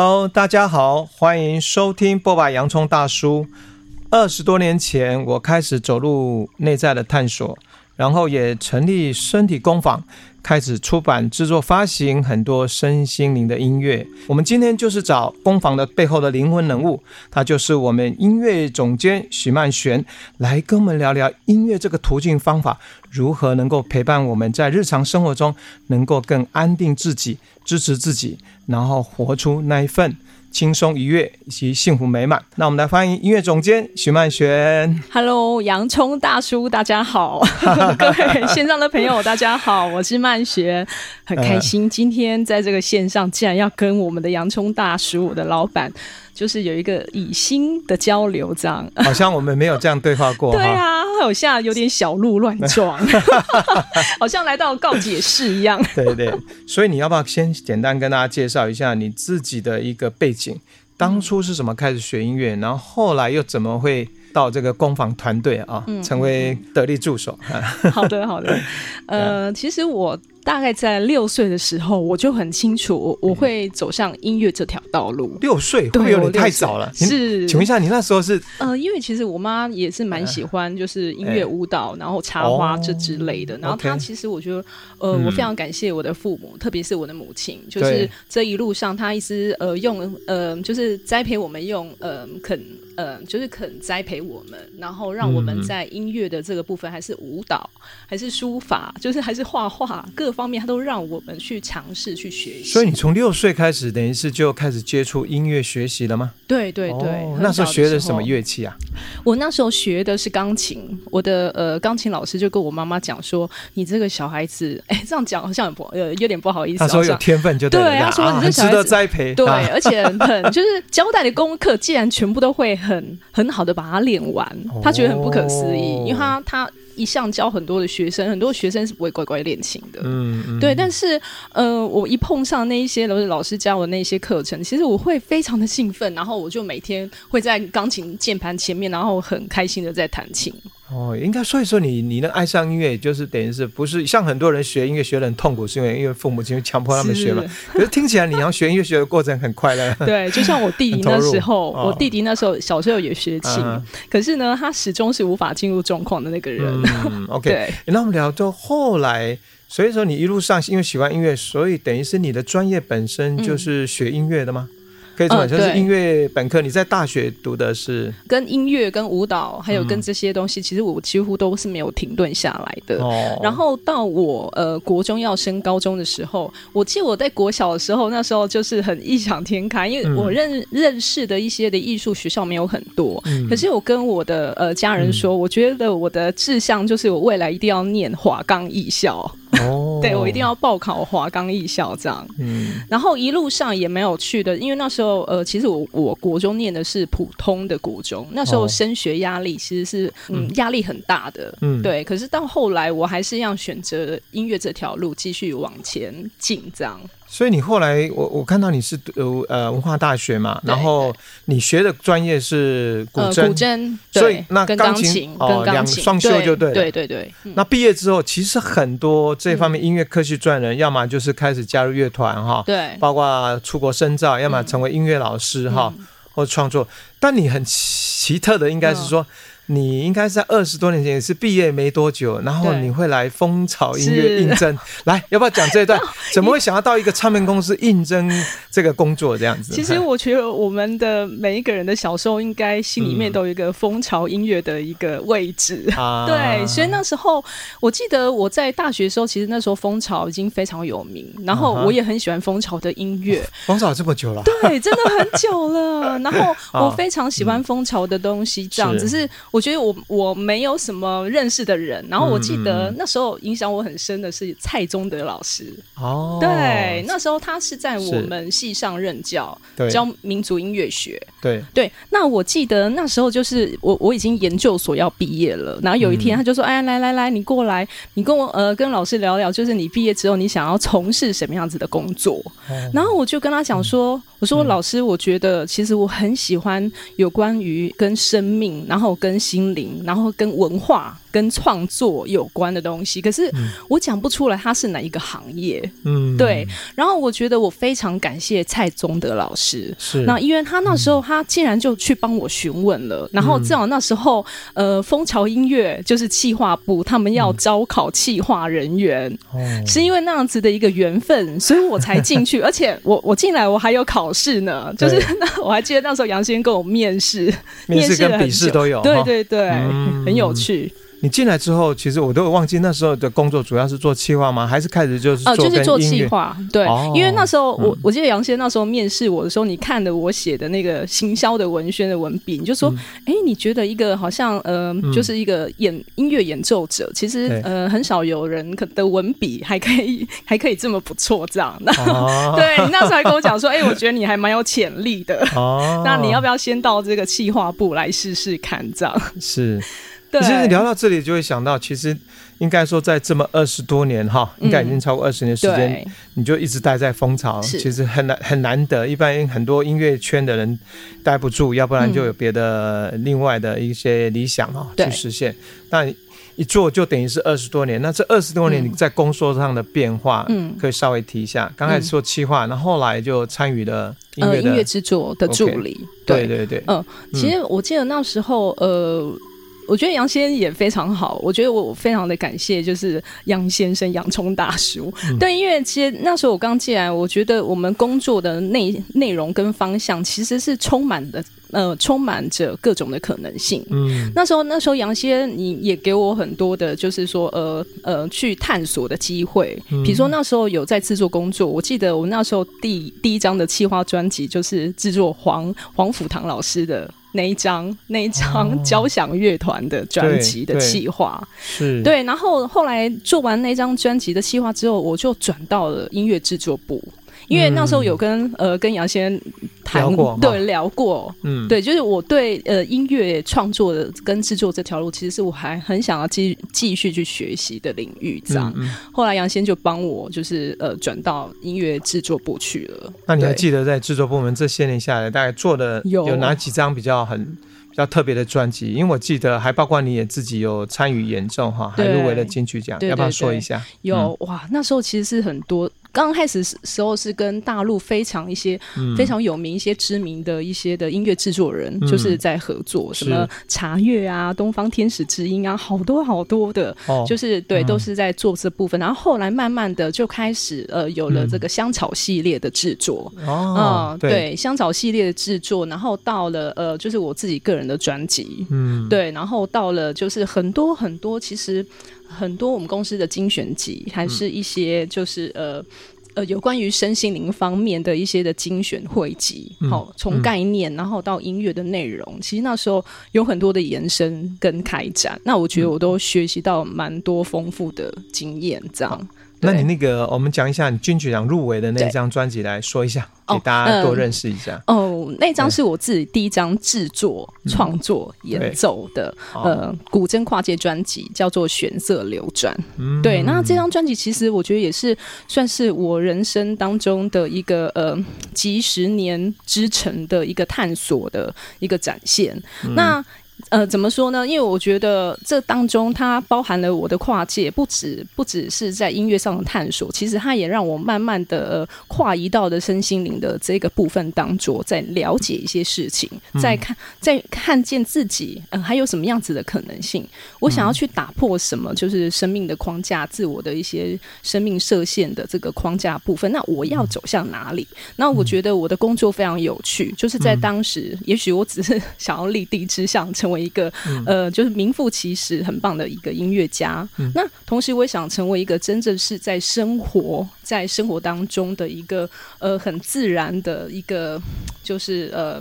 Hello，大家好，欢迎收听波霸！洋葱大叔。二十多年前，我开始走入内在的探索，然后也成立身体工坊，开始出版、制作、发行很多身心灵的音乐。我们今天就是找工坊的背后的灵魂人物，他就是我们音乐总监许曼璇，来跟我们聊聊音乐这个途径方法，如何能够陪伴我们在日常生活中能够更安定自己。支持自己，然后活出那一份轻松愉悦以及幸福美满。那我们来欢迎音乐总监徐曼璇。Hello，洋葱大叔，大家好。各位线上的朋友，大家好，我是曼璇，很开心今天在这个线上，竟然要跟我们的洋葱大叔，我的老板。就是有一个以心的交流，这样 好像我们没有这样对话过。对啊，好像有点小鹿乱撞，好像来到告解室一样。对对，所以你要不要先简单跟大家介绍一下你自己的一个背景？当初是怎么开始学音乐，然后后来又怎么会到这个工坊团队啊，成为得力助手？好的，好的。呃，其实我。大概在六岁的时候，我就很清楚我我会走上音乐这条道路。六岁会有点太早了。是，请问一下，你那时候是？呃，因为其实我妈也是蛮喜欢，就是音乐、舞蹈，然后插花这之类的。然后她其实我觉得，呃，我非常感谢我的父母，特别是我的母亲，就是这一路上她一直呃用呃就是栽培我们，用呃肯呃就是肯栽培我们，然后让我们在音乐的这个部分，还是舞蹈，还是书法，就是还是画画各。方面，他都让我们去尝试去学习。所以你从六岁开始，等于是就开始接触音乐学习了吗？对对对。哦、那时候学的什么乐器啊？我那时候学的是钢琴。我的呃钢琴老师就跟我妈妈讲说：“你这个小孩子，哎，这样讲好像不呃有点不好意思。”他说有天分就对他说你这小孩子、啊、值得栽培。对，啊、而且很就是交代的功课，既然全部都会很很好的把它练完，他觉得很不可思议，因为他他。一向教很多的学生，很多学生是不会乖乖练琴的。嗯，嗯对。但是，呃，我一碰上那一些都是老师教我那些课程，其实我会非常的兴奋，然后我就每天会在钢琴键盘前面，然后很开心的在弹琴。哦，应该所以说你，你能爱上音乐，就是等于是不是像很多人学音乐学的很痛苦，是因为因为父母亲强迫他们学嘛？可是听起来你要学音乐学的过程很快乐。对，就像我弟 弟那时候，我弟弟那时候小时候也学琴，哦、可是呢，他始终是无法进入状况的那个人。嗯，OK 对。那我们聊到后来，所以说你一路上因为喜欢音乐，所以等于是你的专业本身就是学音乐的吗？嗯可以说，就是音乐本科。你在大学读的是跟音乐、跟舞蹈，还有跟这些东西，其实我几乎都是没有停顿下来的。然后到我呃国中要升高中的时候，我记得我在国小的时候，那时候就是很异想天开，因为我认认识的一些的艺术学校没有很多。可是我跟我的呃家人说，我觉得我的志向就是我未来一定要念华冈艺校。哦，对，我一定要报考华冈艺校这样。嗯，然后一路上也没有去的，因为那时候呃，其实我我国中念的是普通的国中，那时候升学压力其实是嗯压力很大的。嗯，对。可是到后来，我还是要选择音乐这条路继续往前进这样。所以你后来，我我看到你是读呃文化大学嘛，然后你学的专业是古筝，古筝，所以那钢琴哦两双修就对了，对对对。那毕业之后，其实很多这方面音乐科系专人，要么就是开始加入乐团哈，对，包括出国深造，要么成为音乐老师哈，或创作。但你很奇特的，应该是说。你应该是在二十多年前也是毕业没多久，然后你会来蜂巢音乐应征，来要不要讲这一段？怎么会想要到一个唱片公司应征这个工作这样子？其实我觉得我们的每一个人的小时候，应该心里面都有一个蜂巢音乐的一个位置。嗯、对，所以那时候我记得我在大学的时候，其实那时候蜂巢已经非常有名，然后我也很喜欢蜂巢的音乐。蜂巢这么久了？对，真的很久了。然后我非常喜欢蜂巢的东西，这样、嗯、只是。我觉得我我没有什么认识的人，然后我记得那时候影响我很深的是蔡宗德老师。哦，对，那时候他是在我们系上任教，教民族音乐学。对对，那我记得那时候就是我我已经研究所要毕业了，然后有一天他就说：“嗯、哎，来来来，你过来，你跟我呃跟老师聊聊，就是你毕业之后你想要从事什么样子的工作。嗯”然后我就跟他讲说：“我说老师，我觉得其实我很喜欢有关于跟生命，然后跟。”心灵，然后跟文化。跟跟创作有关的东西，可是我讲不出来它是哪一个行业。嗯，对。然后我觉得我非常感谢蔡宗德老师，是。那因为他那时候他竟然就去帮我询问了，嗯、然后正好那时候呃，风潮音乐就是企划部他们要招考企划人员，嗯、是因为那样子的一个缘分，所以我才进去，而且我我进来我还有考试呢，就是 那我还记得那时候杨先跟我面试，面试跟笔试都有，对对对，嗯、很有趣。你进来之后，其实我都忘记那时候的工作主要是做企划吗？还是开始就是哦，就是做企划。对，哦、因为那时候我、嗯、我记得杨先那时候面试我的时候，你看的我写的那个行销的文宣的文笔，你就说，哎、嗯，你觉得一个好像呃，就是一个演音乐演奏者，其实对呃很少有人可的文笔还可以 还可以这么不错这样。那、哦、对你那时候还跟我讲说，哎，我觉得你还蛮有潜力的。哦，那你要不要先到这个企划部来试试看？这样是。对其实聊到这里，就会想到，其实应该说，在这么二十多年哈，应该已经超过二十年时间，嗯、你就一直待在蜂巢，其实很难很难得。一般很多音乐圈的人待不住，要不然就有别的另外的一些理想哈、嗯、去实现。但一做就等于是二十多年。那这二十多年你在工作上的变化，嗯，可以稍微提一下。刚、嗯、开始做企划，那后，后来就参与了音乐、呃、音乐制作的助理。Okay 对，对对对，嗯，其实我记得那时候，呃。我觉得杨先生也非常好，我觉得我非常的感谢，就是杨先生杨聪大叔。嗯、对，因为其实那时候我刚进来，我觉得我们工作的内内容跟方向其实是充满的，呃，充满着各种的可能性。嗯，那时候那时候杨先生你也给我很多的，就是说呃呃去探索的机会。嗯、比如说那时候有在制作工作，我记得我那时候第第一张的企划专辑就是制作黄黄甫堂老师的。那一张那一张交响乐团的专辑的企划，是。对，然后后来做完那张专辑的企划之后，我就转到了音乐制作部。因为那时候有跟、嗯、呃跟杨先谈聊过，对聊过，嗯，对，就是我对呃音乐创作的跟制作这条路，其实是我还很想要继继续去学习的领域，这样。嗯嗯、后来杨先就帮我就是呃转到音乐制作部去了。那你还记得在制作部门这些年下来，大概做的有哪几张比较很比较特别的专辑？因为我记得还包括你也自己有参与演奏哈，还入围了金曲奖，要不要说一下？有、嗯、哇，那时候其实是很多。刚开始时候是跟大陆非常一些非常有名一些知名的一些的音乐制作人，就是在合作，什么茶月啊、东方天使之音啊，好多好多的，就是对，都是在做这部分。然后后来慢慢的就开始呃有了这个香草系列的制作，哦，对，香草系列的制作，然后到了呃就是我自己个人的专辑，嗯，对，然后到了就是很多很多其实。很多我们公司的精选集，还是一些就是呃呃有关于身心灵方面的一些的精选汇集。好、嗯，从概念然后到音乐的内容，嗯、其实那时候有很多的延伸跟开展。那我觉得我都学习到蛮多丰富的经验，这样。那你那个，我们讲一下你金曲奖入围的那张专辑来说一下，对给大家多认识一下。哦，嗯、哦，那张是我自己第一张制作、创、嗯、作、演奏的呃古筝跨界专辑，叫做《玄色流转》。嗯、对，那这张专辑其实我觉得也是算是我人生当中的一个呃几十年之程的一个探索的一个展现。嗯、那呃，怎么说呢？因为我觉得这当中它包含了我的跨界，不止不只是在音乐上的探索，其实它也让我慢慢的跨移到的身心灵的这个部分当中，在了解一些事情，在看在看见自己，嗯、呃，还有什么样子的可能性。我想要去打破什么，就是生命的框架，自我的一些生命设限的这个框架部分。那我要走向哪里？那我觉得我的工作非常有趣，就是在当时，也许我只是 想要立地之上成为。一个呃，就是名副其实很棒的一个音乐家。嗯、那同时，我也想成为一个真正是在生活在生活当中的一个呃很自然的一个，就是呃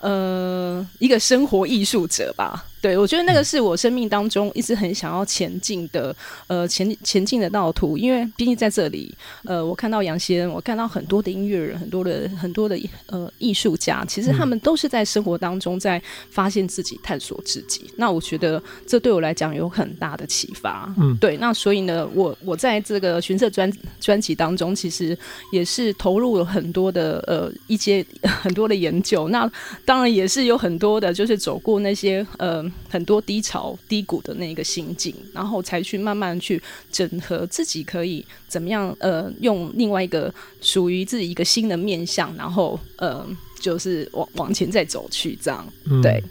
呃一个生活艺术者吧。对，我觉得那个是我生命当中一直很想要前进的，呃，前前进的道途。因为毕竟在这里，呃，我看到杨先，我看到很多的音乐人，很多的很多的呃艺术家，其实他们都是在生活当中在发现自己、探索自己。那我觉得这对我来讲有很大的启发。嗯，对。那所以呢，我我在这个巡色专专辑当中，其实也是投入了很多的呃一些 很多的研究。那当然也是有很多的，就是走过那些呃。很多低潮低谷的那个心境，然后才去慢慢去整合自己可以怎么样呃，用另外一个属于自己一个新的面向，然后呃。就是往往前再走去，这样、嗯、对。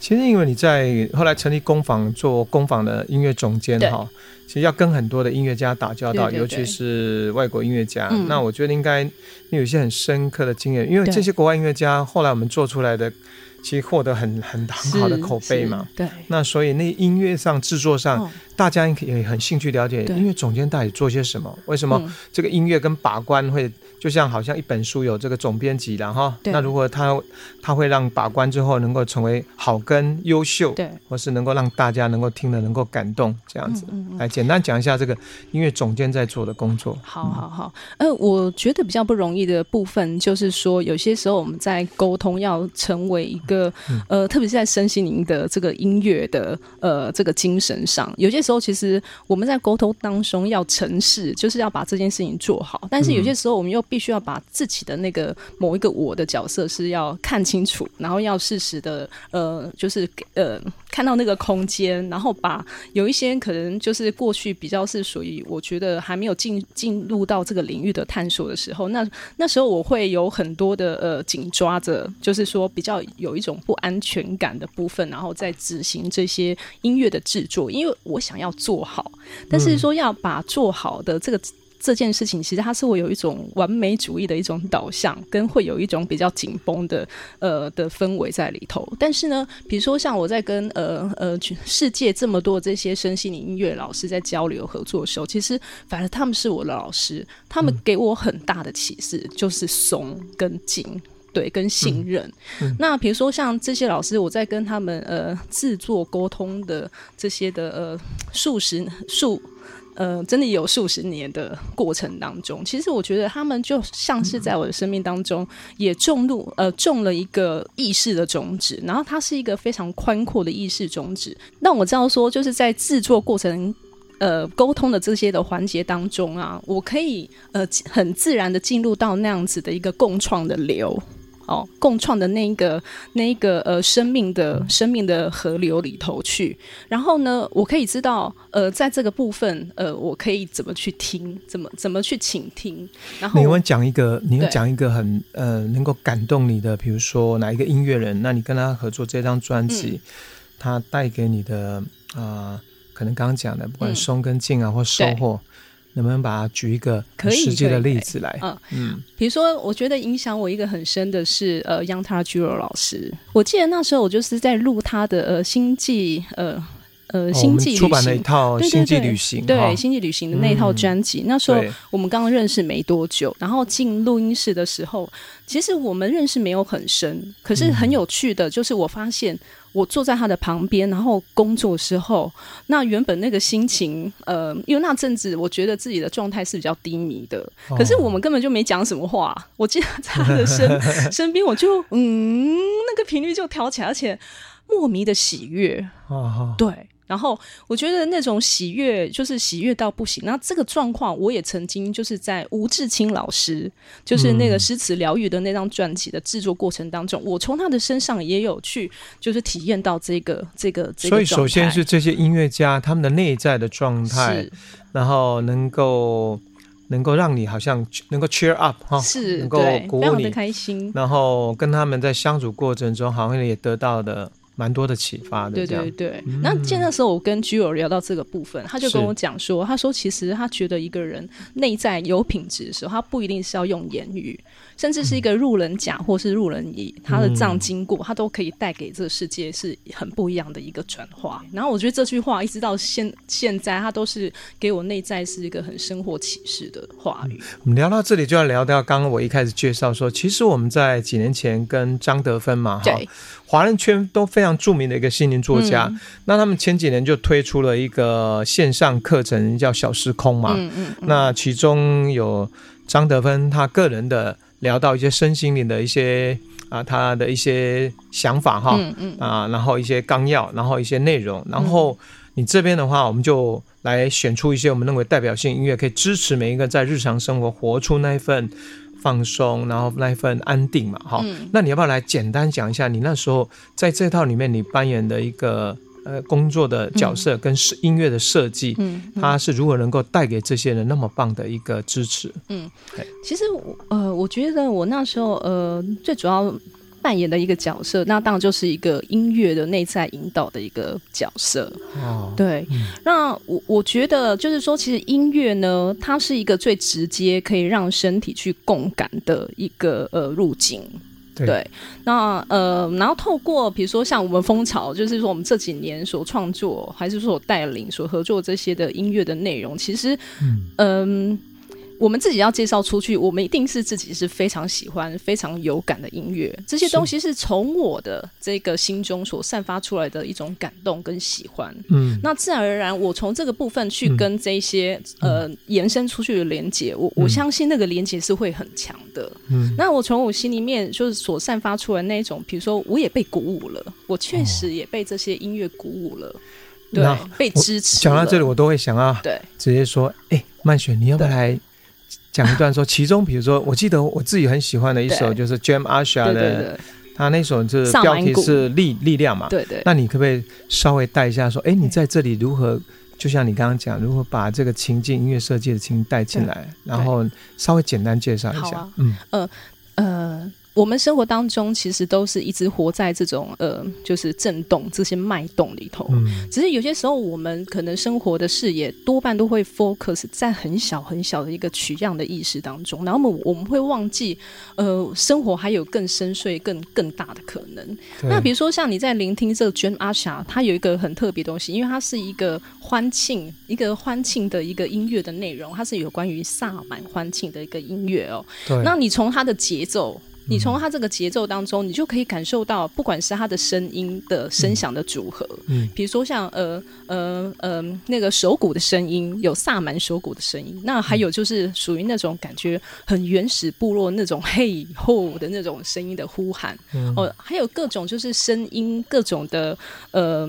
其实因为你在后来成立工坊做工坊的音乐总监哈，其实要跟很多的音乐家打交道，对对对，尤其是外国音乐家。嗯、那我觉得应该你有一些很深刻的经验，因为这些国外音乐家后来我们做出来的。其实获得很很很好的口碑嘛，对。那所以那音乐上制作上，哦、大家也很兴趣了解音乐总监到底做些什么？为什么这个音乐跟把关会就像好像一本书有这个总编辑然后，那如果他他会让把关之后能够成为好跟优秀，对，或是能够让大家能够听了能够感动这样子。嗯嗯嗯来简单讲一下这个音乐总监在做的工作。好好好，呃，我觉得比较不容易的部分就是说，有些时候我们在沟通要成为一个。个呃，特别是在身心灵的这个音乐的呃这个精神上，有些时候其实我们在沟通当中要诚实，就是要把这件事情做好。但是有些时候我们又必须要把自己的那个某一个我的角色是要看清楚，然后要适时的呃，就是呃看到那个空间，然后把有一些可能就是过去比较是属于我觉得还没有进进入到这个领域的探索的时候，那那时候我会有很多的呃紧抓着，就是说比较有一。种不安全感的部分，然后再执行这些音乐的制作，因为我想要做好，但是说要把做好的这个这件事情，其实它是会有一种完美主义的一种导向，跟会有一种比较紧绷的呃的氛围在里头。但是呢，比如说像我在跟呃呃世界这么多这些身心灵音乐老师在交流合作的时候，其实反而他们是我的老师，他们给我很大的启示，就是松跟紧。对，跟信任。嗯嗯、那比如说像这些老师，我在跟他们呃制作沟通的这些的呃数十数呃真的有数十年的过程当中，其实我觉得他们就像是在我的生命当中也种入呃种了一个意识的种子，然后它是一个非常宽阔的意识种子。那我知道说，就是在制作过程呃沟通的这些的环节当中啊，我可以呃很自然的进入到那样子的一个共创的流。哦，共创的那一个、那一个呃，生命的、生命的河流里头去。然后呢，我可以知道，呃，在这个部分，呃，我可以怎么去听，怎么怎么去倾听。然后，你会讲一个，你会讲一个很呃，能够感动你的，比如说哪一个音乐人，那你跟他合作这张专辑，嗯、他带给你的啊、呃，可能刚刚讲的，不管松跟静啊，或收获。能不能把它举一个实际的例子来？嗯嗯，比如说，我觉得影响我一个很深的是呃，Yang Tajiro 老师。我记得那时候我就是在录他的呃星际呃呃星际出版的一套星际旅行，对，星际旅行的那套专辑。嗯、那时候我们刚刚认识没多久，然后进录音室的时候，其实我们认识没有很深，可是很有趣的就是我发现。我坐在他的旁边，然后工作的时候，那原本那个心情，呃，因为那阵子我觉得自己的状态是比较低迷的，哦、可是我们根本就没讲什么话。我记得在他的身 身边，我就嗯，那个频率就调起来，而且莫名的喜悦。哦、对。然后我觉得那种喜悦就是喜悦到不行。那这个状况我也曾经就是在吴志清老师，就是那个诗词疗愈的那张专辑的制作过程当中，嗯、我从他的身上也有去就是体验到这个这个这个。所以首先是这些音乐家他们的内在的状态，是然后能够能够让你好像能够 cheer up 哈，是能够鼓舞你，非常的开心。然后跟他们在相处过程中，好像也得到的。蛮多的启发的，对对对。那见那时候我跟居友聊到这个部分，他就跟我讲说，他说其实他觉得一个人内在有品质的时候，他不一定是要用言语，甚至是一个路人甲或是路人乙，他的这样经过，他都可以带给这个世界是很不一样的一个转化。然后我觉得这句话一直到现现在，他都是给我内在是一个很生活启示的话语。我们聊到这里就要聊到刚刚我一开始介绍说，其实我们在几年前跟张德芬嘛，哈。华人圈都非常著名的一个心灵作家，嗯、那他们前几年就推出了一个线上课程，叫《小时空》嘛。嗯嗯嗯、那其中有张德芬他个人的聊到一些身心灵的一些啊，他的一些想法哈，嗯嗯、啊，然后一些纲要，然后一些内容，然后你这边的话，我们就来选出一些我们认为代表性音乐，可以支持每一个在日常生活活出那一份。放松，然后那一份安定嘛，哈、嗯。那你要不要来简单讲一下，你那时候在这套里面你扮演的一个呃工作的角色跟音乐的设计，嗯，它是如何能够带给这些人那么棒的一个支持？嗯，其实呃，我觉得我那时候呃最主要。扮演的一个角色，那当然就是一个音乐的内在引导的一个角色。哦，对，嗯、那我我觉得就是说，其实音乐呢，它是一个最直接可以让身体去共感的一个呃路径。对，对，那呃，然后透过比如说像我们蜂巢，就是说我们这几年所创作，还是说所带领、所合作这些的音乐的内容，其实，嗯。呃我们自己要介绍出去，我们一定是自己是非常喜欢、非常有感的音乐。这些东西是从我的这个心中所散发出来的一种感动跟喜欢。嗯，那自然而然，我从这个部分去跟这些、嗯、呃延伸出去的连接，我我相信那个连接是会很强的。嗯，那我从我心里面就是所散发出来的那种，比如说我也被鼓舞了，我确实也被这些音乐鼓舞了，哦、对，被支持。讲到这里，我都会想啊对直接说，哎、欸，曼雪，你要不要来？讲一段说，其中比如说，我记得我自己很喜欢的一首就是 Jam Asha 的，他那首就是标题是力力量嘛。对对。那你可不可以稍微带一下说，哎，你在这里如何？就像你刚刚讲，如何把这个情境音乐设计的情境带进来，然后稍微简单介绍一下。啊、嗯呃呃。我们生活当中其实都是一直活在这种呃，就是震动这些脉动里头。嗯。只是有些时候，我们可能生活的视野多半都会 focus 在很小很小的一个取样的意识当中，然后我们我们会忘记，呃，生活还有更深邃、更更大的可能。那比如说，像你在聆听这个 Jam Asha，它有一个很特别的东西，因为它是一个欢庆、一个欢庆的一个音乐的内容，它是有关于萨满欢庆的一个音乐哦。对。那你从它的节奏。你从他这个节奏当中，你就可以感受到，不管是他的声音的声响的组合，嗯，比如说像呃呃呃那个手鼓的声音，有萨满手鼓的声音，那还有就是属于那种感觉很原始部落那种嘿吼的那种声音的呼喊，嗯、哦，还有各种就是声音各种的呃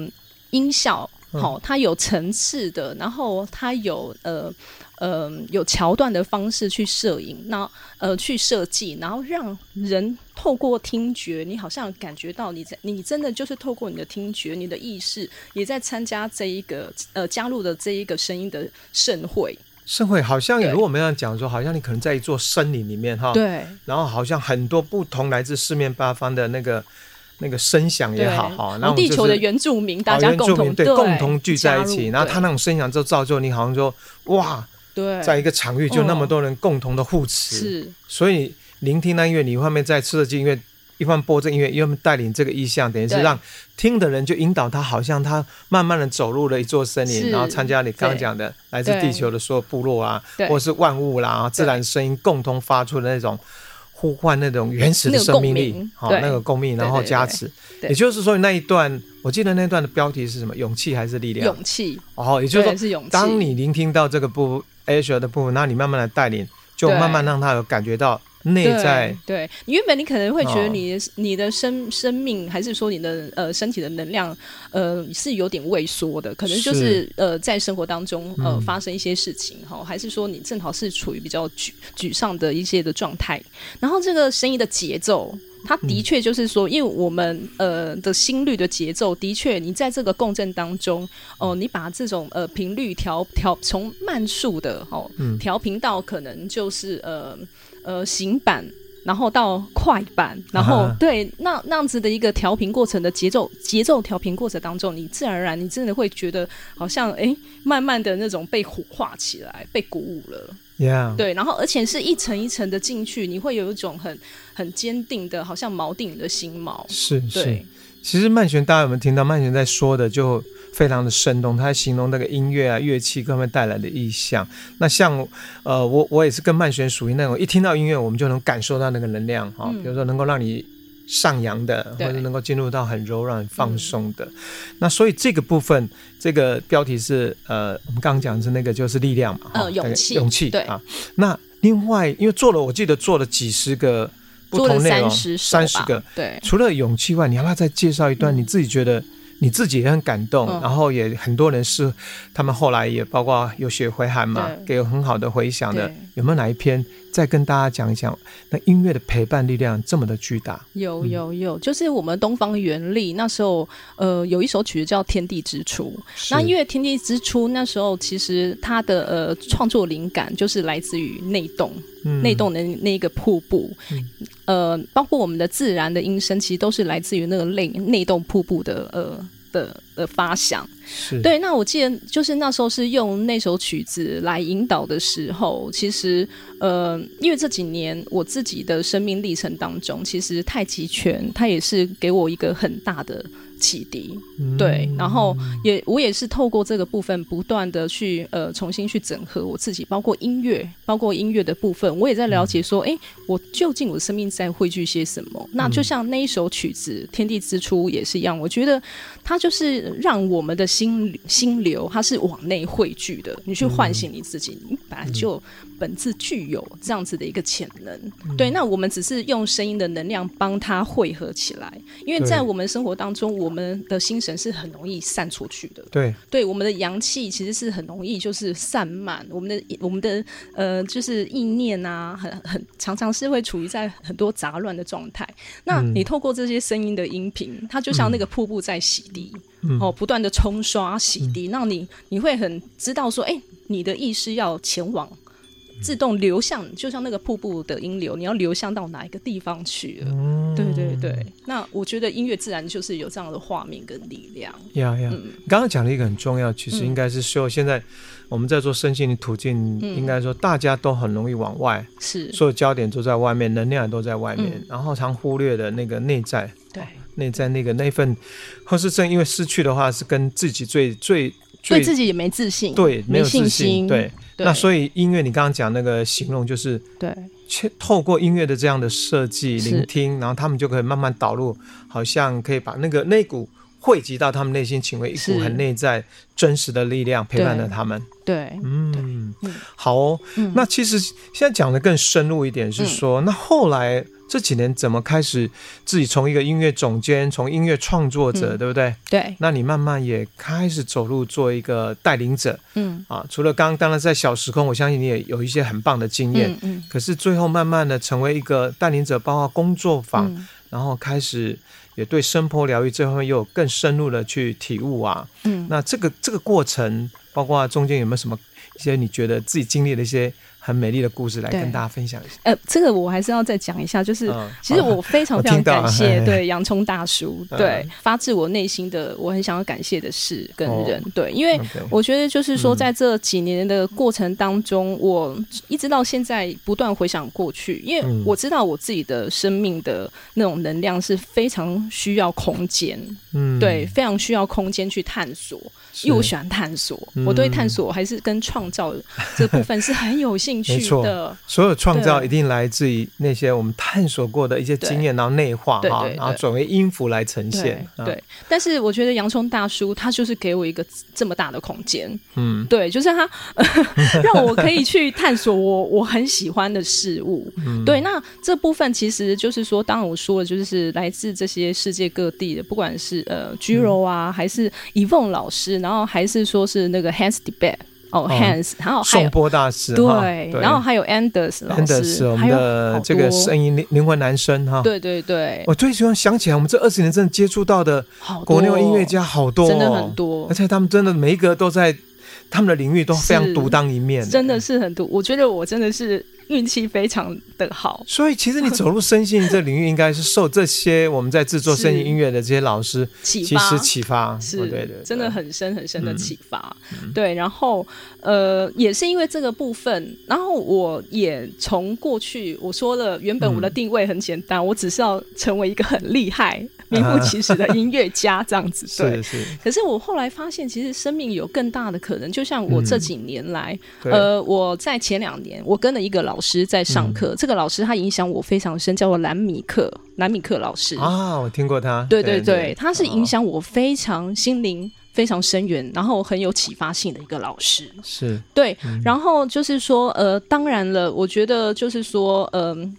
音效，好、哦，它有层次的，然后它有呃。嗯、呃，有桥段的方式去摄影，那呃去设计，然后让人透过听觉，你好像感觉到你在，你真的就是透过你的听觉，你的意识也在参加这一个呃加入的这一个声音的盛会。盛会好像如果我们这样讲说，好像你可能在一座森林里面哈，对，然后好像很多不同来自四面八方的那个那个声响也好哈，然后、就是、地球的原住民大家共同对，对共同聚在一起，然后他那种声响就造就你好像说哇。对，在一个场域就那么多人共同的护持，哦、是，所以聆听那音乐，你后面在设计音乐，一方播这音乐，一方带领这个意象，等于是让听的人就引导他，好像他慢慢的走入了一座森林，然后参加你刚刚讲的来自地球的所有部落啊，或者是万物啦，自然声音共同发出的那种呼唤，那种原始的生命力，好，那个共鸣，然后加持。也就是说，那一段，我记得那段的标题是什么？勇气还是力量？勇气。哦，也就是说，当你聆听到这个部。Asia 的部分，那你慢慢的带领，就慢慢让他有感觉到内在。对，对你原本你可能会觉得你你的生生命，还是说你的呃身体的能量，呃是有点萎缩的，可能就是。呃在生活当中呃发生一些事情哈、嗯，还是说你正好是处于比较沮沮丧的一些的状态，然后这个声音的节奏。它的确就是说，因为我们呃的心率的节奏，的确，你在这个共振当中，哦、呃，你把这种呃频率调调从慢速的哦调频到可能就是呃呃行板，然后到快板，然后、啊、对那那样子的一个调频过程的节奏节奏调频过程当中，你自然而然你真的会觉得好像哎慢慢的那种被火化起来，被鼓舞了。Yeah. 对，然后而且是一层一层的进去，你会有一种很很坚定的，好像锚定你的心锚。是是，其实曼璇大家有没有听到？曼璇在说的就非常的生动，他形容那个音乐啊、乐器各方面带来的意象。那像呃，我我也是跟曼璇属于那种一听到音乐，我们就能感受到那个能量哈、嗯，比如说能够让你。上扬的，或者能够进入到很柔软、放松的、嗯，那所以这个部分，这个标题是呃，我们刚刚讲的是那个就是力量嘛，呃，勇气，勇气，对啊。那另外，因为做了，我记得做了几十个不同内容，三十个，对。除了勇气外，你要不要再介绍一段你自己觉得你自己也很感动，嗯、然后也很多人是他们后来也包括有写回函嘛，给有很好的回响的。有没有哪一篇再跟大家讲一讲？那音乐的陪伴力量这么的巨大？有有有，就是我们东方原力那时候，呃，有一首曲子叫《天地之初》。那因为《天地之初》那时候其实它的呃创作灵感就是来自于内洞。内洞的那个瀑布，嗯、呃，包括我们的自然的音声，其实都是来自于那个内内洞瀑布的呃的的发响。是对。那我记得就是那时候是用那首曲子来引导的时候，其实呃，因为这几年我自己的生命历程当中，其实太极拳它也是给我一个很大的。启迪，对，然后也我也是透过这个部分不断的去呃重新去整合我自己，包括音乐，包括音乐的部分，我也在了解说，哎、嗯，我究竟我的生命在汇聚些什么？那就像那一首曲子《天地之初》也是一样，我觉得它就是让我们的心心流，它是往内汇聚的，你去唤醒你自己，你本来就本质具有这样子的一个潜能，嗯、对，那我们只是用声音的能量帮它汇合起来，因为在我们生活当中，我。们的心神是很容易散出去的，对。对，我们的阳气其实是很容易就是散漫，我们的我们的呃就是意念啊，很很常常是会处于在很多杂乱的状态。那你透过这些声音的音频，它就像那个瀑布在洗涤，嗯、哦，不断的冲刷洗涤，让、嗯、你你会很知道说，哎，你的意识要前往。自动流向，就像那个瀑布的音流，你要流向到哪一个地方去了？嗯、对对对。那我觉得音乐自然就是有这样的画面跟力量。呀呀，刚刚讲了一个很重要，其实应该是说，现在我们在做身心的途径，嗯、应该说大家都很容易往外，是所有焦点都在外面，能量都在外面，嗯、然后常忽略的那个内在，对内在那个那份，或是正因为失去的话，是跟自己最最。对自己也没自信，对，没有自信，信心，对。对。那所以音乐，你刚刚讲那个形容就是，对，透过音乐的这样的设计、聆听，然后他们就可以慢慢导入，好像可以把那个那股汇集到他们内心，成为一股很内在真实的力量，陪伴着他们。对，嗯，好哦。嗯、那其实现在讲的更深入一点是说，嗯、那后来。这几年怎么开始自己从一个音乐总监，从音乐创作者，嗯、对不对？对。那你慢慢也开始走路做一个带领者，嗯啊。除了刚刚当然在小时空，我相信你也有一些很棒的经验，嗯。嗯，可是最后慢慢的成为一个带领者，包括工作坊，嗯、然后开始也对声波疗愈这方面又有更深入的去体悟啊。嗯。那这个这个过程，包括中间有没有什么一些你觉得自己经历的一些？很美丽的故事来跟大家分享一下。呃，这个我还是要再讲一下，就是、嗯、其实我非常 非常感谢，啊、对洋葱大叔，嗯、对发自我内心的我很想要感谢的事跟人，哦、对，因为我觉得就是说，在这几年的过程当中，嗯、我一直到现在不断回想过去，因为我知道我自己的生命的那种能量是非常需要空间，嗯，对，非常需要空间去探索。因为我喜欢探索，嗯、我对探索还是跟创造这部分是很有兴趣的。所有创造一定来自于那些我们探索过的一些经验，然后内化哈，然后转为音符来呈现。对，但是我觉得洋葱大叔他就是给我一个这么大的空间，嗯，对，就是他 让我可以去探索我我很喜欢的事物。嗯、对，那这部分其实就是说，当然我说的就是来自这些世界各地的，不管是呃居柔啊，嗯、还是伊凤老师。然后还是说是那个 Hans DeBet 哦，Hans，然后颂钵大师对，然后还有 Anders 老师，我们的这个声音灵灵魂男生哈，对对对，我最喜欢想起来，我们这二十年真的接触到的国内音乐家好多，真的很多，而且他们真的每一个都在他们的领域都非常独当一面，真的是很独。我觉得我真的是。运气非常的好，所以其实你走入身心这领域，应该是受这些我们在制作声音音乐的这些老师启发，启发是，对的，真的很深很深的启发。对，然后呃，也是因为这个部分，然后我也从过去我说了，原本我的定位很简单，我只是要成为一个很厉害、名副其实的音乐家这样子。对，是。可是我后来发现，其实生命有更大的可能。就像我这几年来，呃，我在前两年，我跟了一个老。师在上课，嗯、这个老师他影响我非常深，叫做兰米克，兰米克老师啊，我听过他。对对对，他是影响我非常心灵非常深远，然后很有启发性的一个老师。是对，然后就是说，呃，当然了，我觉得就是说，嗯、呃。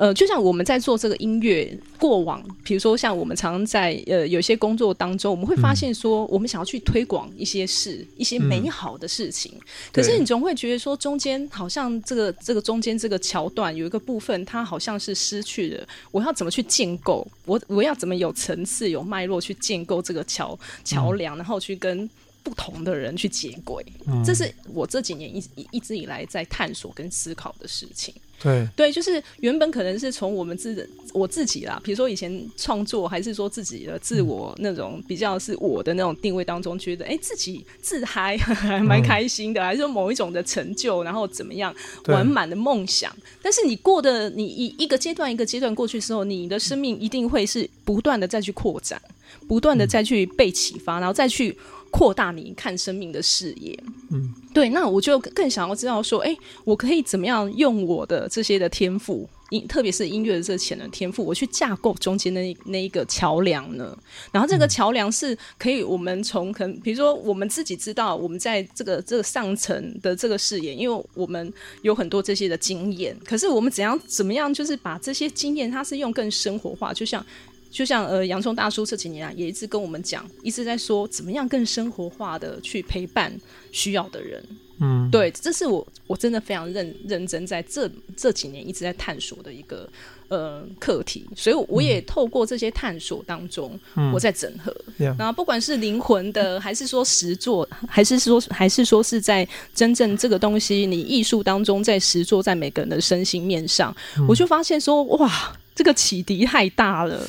呃，就像我们在做这个音乐过往，比如说像我们常常在呃有些工作当中，我们会发现说，我们想要去推广一些事，嗯、一些美好的事情，嗯、可是你总会觉得说，中间好像这个这个中间这个桥段有一个部分，它好像是失去了。我要怎么去建构？我我要怎么有层次、有脉络去建构这个桥桥梁，然后去跟。不同的人去接轨，嗯、这是我这几年一一一直以来在探索跟思考的事情。对对，就是原本可能是从我们自我自己啦，比如说以前创作，还是说自己的自我那种比较是我的那种定位当中，觉得哎、欸、自己自嗨 还蛮开心的，嗯、还是说某一种的成就，然后怎么样完满的梦想。但是你过的你一一个阶段一个阶段过去的时候，你的生命一定会是不断的再去扩展，不断的再去被启发，然后再去。扩大你看生命的视野，嗯，对，那我就更想要知道说，哎、欸，我可以怎么样用我的这些的天赋，音，特别是音乐的这潜能天赋，我去架构中间的那那一个桥梁呢？然后这个桥梁是可以，我们从可能，比如说我们自己知道，我们在这个这个上层的这个视野，因为我们有很多这些的经验，可是我们怎样怎么样，就是把这些经验，它是用更生活化，就像。就像呃，洋葱大叔这几年啊，也一直跟我们讲，一直在说怎么样更生活化的去陪伴需要的人。嗯，对，这是我我真的非常认认真在这这几年一直在探索的一个呃课题。所以我也透过这些探索当中，嗯、我在整合。然后、嗯、不管是灵魂的，还是说实作，还是说还是说是在真正这个东西，你艺术当中在实作，在每个人的身心面上，嗯、我就发现说，哇，这个启迪太大了。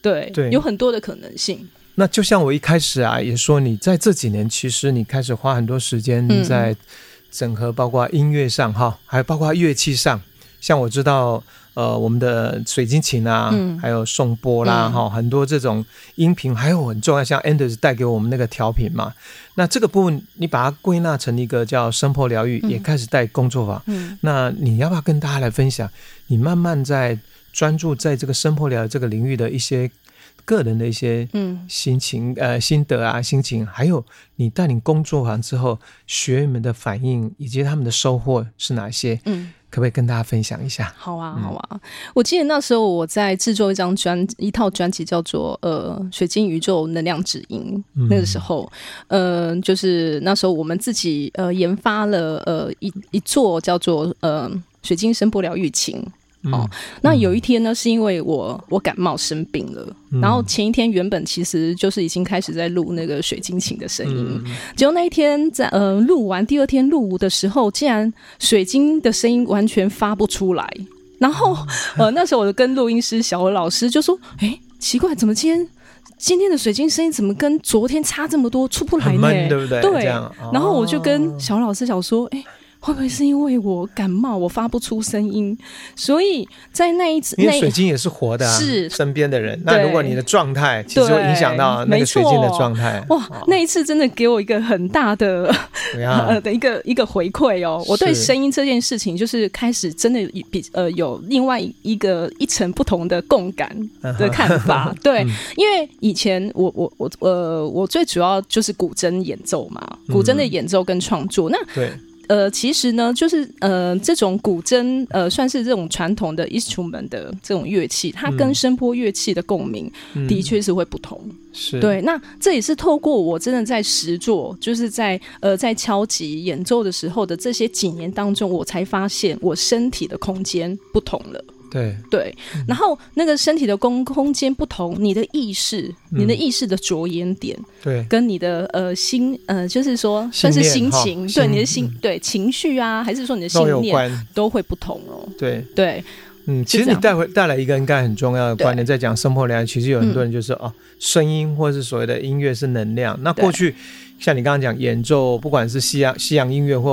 对，对，有很多的可能性。那就像我一开始啊，也说你在这几年，其实你开始花很多时间在整合，包括音乐上哈，嗯、还有包括乐器上。像我知道，呃，我们的水晶琴啊，嗯、还有颂钵啦，哈、嗯，很多这种音频，还有很重要，像 Anders 带给我们那个调频嘛。那这个部分，你把它归纳成一个叫声波疗愈，嗯、也开始带工作坊。嗯，那你要不要跟大家来分享？你慢慢在。专注在这个声波疗这个领域的一些个人的一些嗯心情、嗯、呃心得啊心情，还有你带领工作完之后学员们的反应以及他们的收获是哪些？嗯，可不可以跟大家分享一下？好啊，好啊！嗯、我记得那时候我在制作一张专一套专辑，叫做呃《水晶宇宙能量指引》。嗯、那个时候，嗯、呃，就是那时候我们自己呃研发了呃一一座叫做呃水晶声波疗愈琴。哦，那有一天呢，是因为我我感冒生病了，嗯、然后前一天原本其实就是已经开始在录那个水晶琴的声音，嗯、结果那一天在呃录完第二天录的时候，竟然水晶的声音完全发不出来，然后呃那时候我就跟录音师小欧老师就说，哎、欸，奇怪，怎么今天今天的水晶声音怎么跟昨天差这么多，出不来呢？对不对？对，然后我就跟小欧老师想说，哎、欸。会不会是因为我感冒，我发不出声音？所以在那一次，因为水晶也是活的、啊，是身边的人。那如果你的状态其实会影响到那个水晶的状态。哇，哦、那一次真的给我一个很大的呃 的一个一个回馈哦。我对声音这件事情，就是开始真的比呃有另外一个一层不同的共感的 看法。对，嗯、因为以前我我我呃我最主要就是古筝演奏嘛，古筝的演奏跟创作。嗯、那对。呃，其实呢，就是呃，这种古筝，呃，算是这种传统的 instrument 的这种乐器，它跟声波乐器的共鸣，的确是会不同。嗯、是对，那这也是透过我真的在实作，就是在呃在敲击演奏的时候的这些几年当中，我才发现我身体的空间不同了。对。对，然后那个身体的空空间不同，你的意识，你的意识的着眼点，对，跟你的呃心呃，就是说算是心情，对你的心对情绪啊，还是说你的信念都会不同哦。对。对，嗯，其实你带回带来一个应该很重要的观念，在讲声波疗，其实有很多人就是哦，声音或是所谓的音乐是能量，那过去。像你刚刚讲演奏，不管是西洋西洋音乐或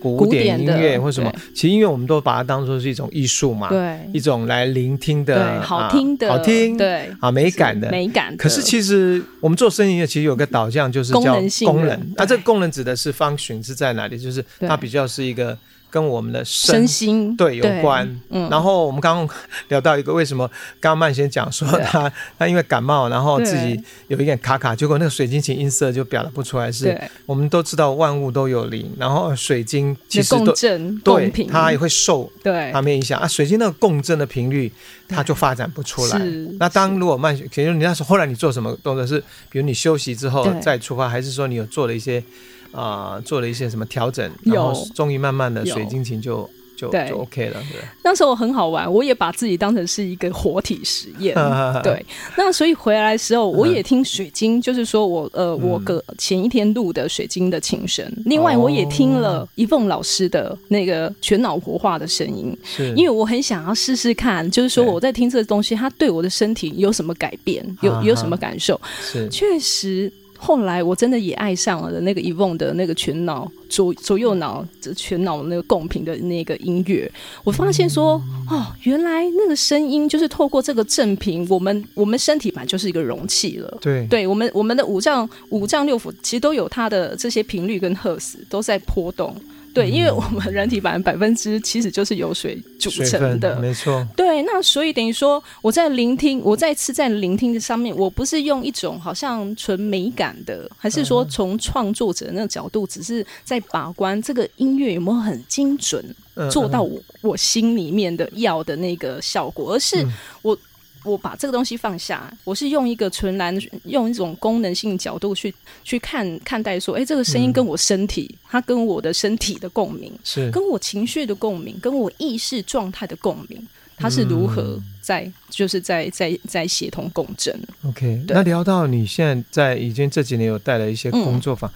古典音乐或什么，其实音乐我们都把它当做是一种艺术嘛，对，一种来聆听的，好听的，好听，对，啊，美感的，美感。可是其实我们做声音乐其实有个导向，就是叫功能。那这个功能指的是 function 是在哪里？就是它比较是一个跟我们的身，身心对有关。嗯，然后我们刚刚聊到一个为什么，刚刚曼先讲说他 他因为感冒，然后自己有一点卡卡，结果那个水晶琴音色就表达不出来。是，我们都知道万物都有灵，然后水晶其实都共振对，它也会受对它没影响啊。水晶那个共振的频率，它就发展不出来。那当如果曼，比如你那时候后来你做什么动作？是比如你休息之后再出发，还是说你有做了一些？啊、呃，做了一些什么调整，然后终于慢慢的水晶琴就就就 OK 了。对，那时候很好玩，我也把自己当成是一个活体实验。对，那所以回来的时候，我也听水晶，就是说我呃，我个前一天录的水晶的琴声，嗯、另外我也听了一凤老师的那个全脑活化的声音，是。因为我很想要试试看，就是说我在听这个东西，它对我的身体有什么改变，有有什么感受？是，确实。后来我真的也爱上了那个 Evonne 的那个全脑左左右脑这全脑那个共频的那个音乐，我发现说哦，原来那个声音就是透过这个正频，我们我们身体本来就是一个容器了。对，对我们我们的五脏五脏六腑其实都有它的这些频率跟赫兹都在波动。对，因为我们人体版百分之七十就是由水组成的，没错。对，那所以等于说，我在聆听，我再次在聆听的上面，我不是用一种好像纯美感的，还是说从创作者那个角度，只是在把关这个音乐有没有很精准做到我我心里面的要的那个效果，而是我。我把这个东西放下，我是用一个纯然用一种功能性角度去去看看待说，哎，这个声音跟我身体，嗯、它跟我的身体的共鸣，是跟我情绪的共鸣，跟我意识状态的共鸣，它是如何在、嗯、就是在在在协同共振。OK，那聊到你现在在已经这几年有带来一些工作坊，嗯、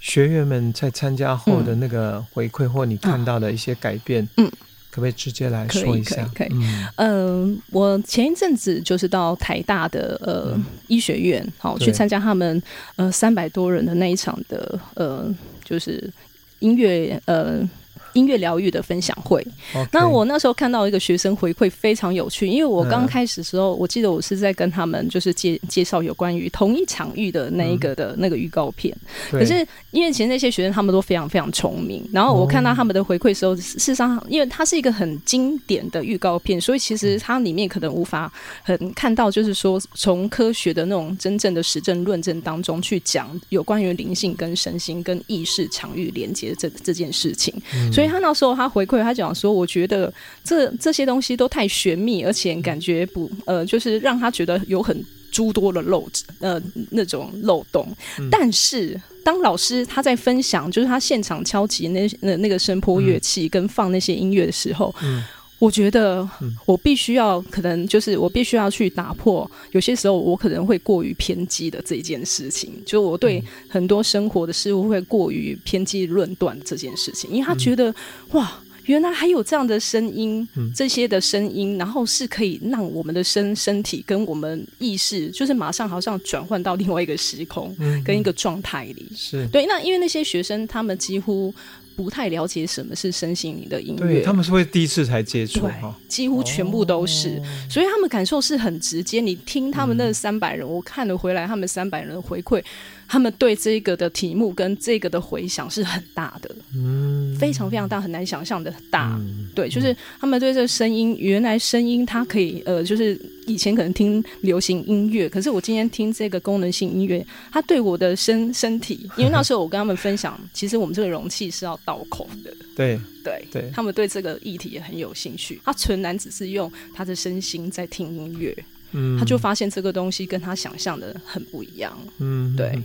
学员们在参加后的那个回馈，或你看到的一些改变，嗯。嗯可不可以直接来说一下？可以，可以，可以。嗯、呃，我前一阵子就是到台大的呃、嗯、医学院，好去参加他们呃三百多人的那一场的呃，就是音乐呃。音乐疗愈的分享会.那我那时候看到一个学生回馈非常有趣，因为我刚开始的时候，嗯、我记得我是在跟他们就是介介绍有关于同一场域的那一个的那个预告片，嗯、可是因为其实那些学生他们都非常非常聪明，然后我看到他们的回馈时候，事实上因为它是一个很经典的预告片，所以其实它里面可能无法很看到，就是说从科学的那种真正的实证论证当中去讲有关于灵性跟身心跟意识场域连接这这件事情，嗯、所以。所以他那时候他回馈，他讲说，我觉得这这些东西都太玄秘，而且感觉不呃，就是让他觉得有很诸多的漏呃那种漏洞。嗯、但是当老师他在分享，就是他现场敲击那那那个声波乐器跟放那些音乐的时候。嗯我觉得我必须要，可能就是我必须要去打破，有些时候我可能会过于偏激的这一件事情，就我对很多生活的事物会过于偏激论断这件事情，因为他觉得哇，原来还有这样的声音，这些的声音，然后是可以让我们的身身体跟我们意识，就是马上好像转换到另外一个时空跟一个状态里，是对。那因为那些学生他们几乎。不太了解什么是身心灵的音乐，对，他们是会第一次才接触，对，几乎全部都是，哦、所以他们感受是很直接。你听他们那三百人，嗯、我看了回来，他们三百人的回馈。他们对这个的题目跟这个的回响是很大的，嗯，非常非常大，很难想象的大。嗯、对，就是他们对这个声音，原来声音它可以，呃，就是以前可能听流行音乐，可是我今天听这个功能性音乐，它对我的身身体，因为那时候我跟他们分享，其实我们这个容器是要倒空的，对。对对，他们对这个议题也很有兴趣，他纯然只是用他的身心在听音乐。嗯，他就发现这个东西跟他想象的很不一样。嗯，对。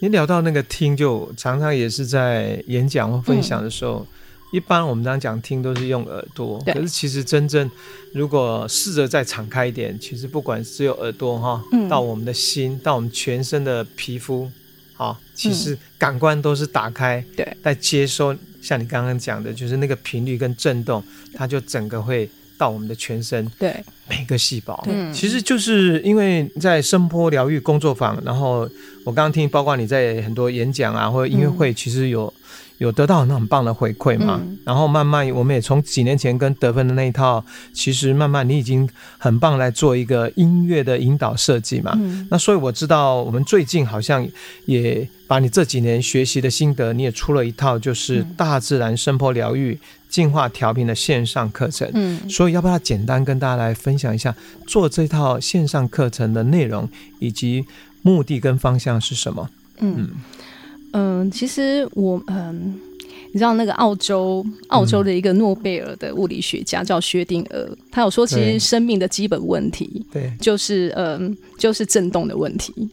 你聊到那个听，就常常也是在演讲或分享的时候，嗯、一般我们常讲听都是用耳朵，可是其实真正如果试着再敞开一点，其实不管是只有耳朵哈，嗯、到我们的心，到我们全身的皮肤，好，其实感官都是打开，对，在接收。像你刚刚讲的，就是那个频率跟震动，它就整个会。到我们的全身，对每个细胞，对其实就是因为在声波疗愈工作坊，然后我刚刚听，包括你在很多演讲啊或者音乐会，嗯、其实有有得到很很棒的回馈嘛。嗯、然后慢慢，我们也从几年前跟得分的那一套，其实慢慢你已经很棒来做一个音乐的引导设计嘛。嗯、那所以我知道，我们最近好像也把你这几年学习的心得，你也出了一套，就是大自然声波疗愈。净化调频的线上课程，嗯，所以要不要简单跟大家来分享一下做这套线上课程的内容以及目的跟方向是什么？嗯。嗯、呃，其实我嗯、呃，你知道那个澳洲澳洲的一个诺贝尔的物理学家叫薛定谔，他有说其实生命的基本问题，对，就是嗯、呃，就是震动的问题，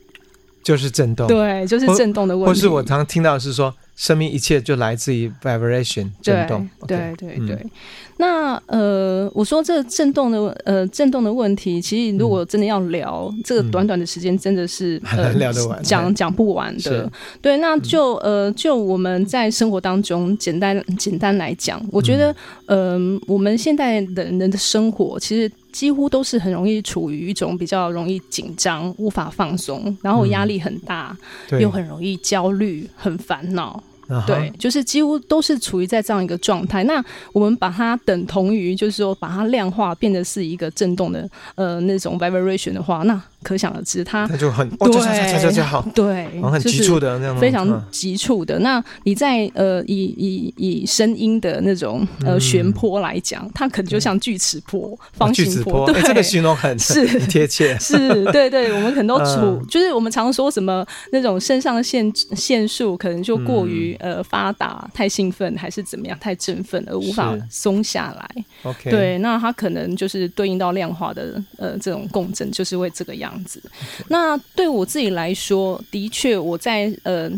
就是震动，对，就是震动的问题，或是我常常听到的是说。生命一切就来自于 vibration 震动，对对对对。嗯、那呃，我说这个震动的呃震动的问题，其实如果真的要聊，嗯、这个短短的时间真的是、嗯 呃、聊得完，讲讲不完的。是对，那就呃就我们在生活当中简单简单来讲，我觉得嗯、呃，我们现代的人的生活其实。几乎都是很容易处于一种比较容易紧张、无法放松，然后压力很大，嗯、又很容易焦虑、很烦恼。对，就是几乎都是处于在这样一个状态。那我们把它等同于，就是说把它量化，变得是一个震动的呃那种 vibration 的话，那。可想而知，它就很对，对，很急促的那种，非常急促的。那你在呃以以以声音的那种呃旋坡来讲，它可能就像锯齿坡、方形坡，对，这个形容很是。贴切。是，对对，我们可能都处，就是我们常说什么那种肾上腺腺素可能就过于呃发达，太兴奋还是怎么样，太振奋而无法松下来。OK，对，那它可能就是对应到量化的呃这种共振，就是会这个样。样子，那对我自己来说，的确，我在呃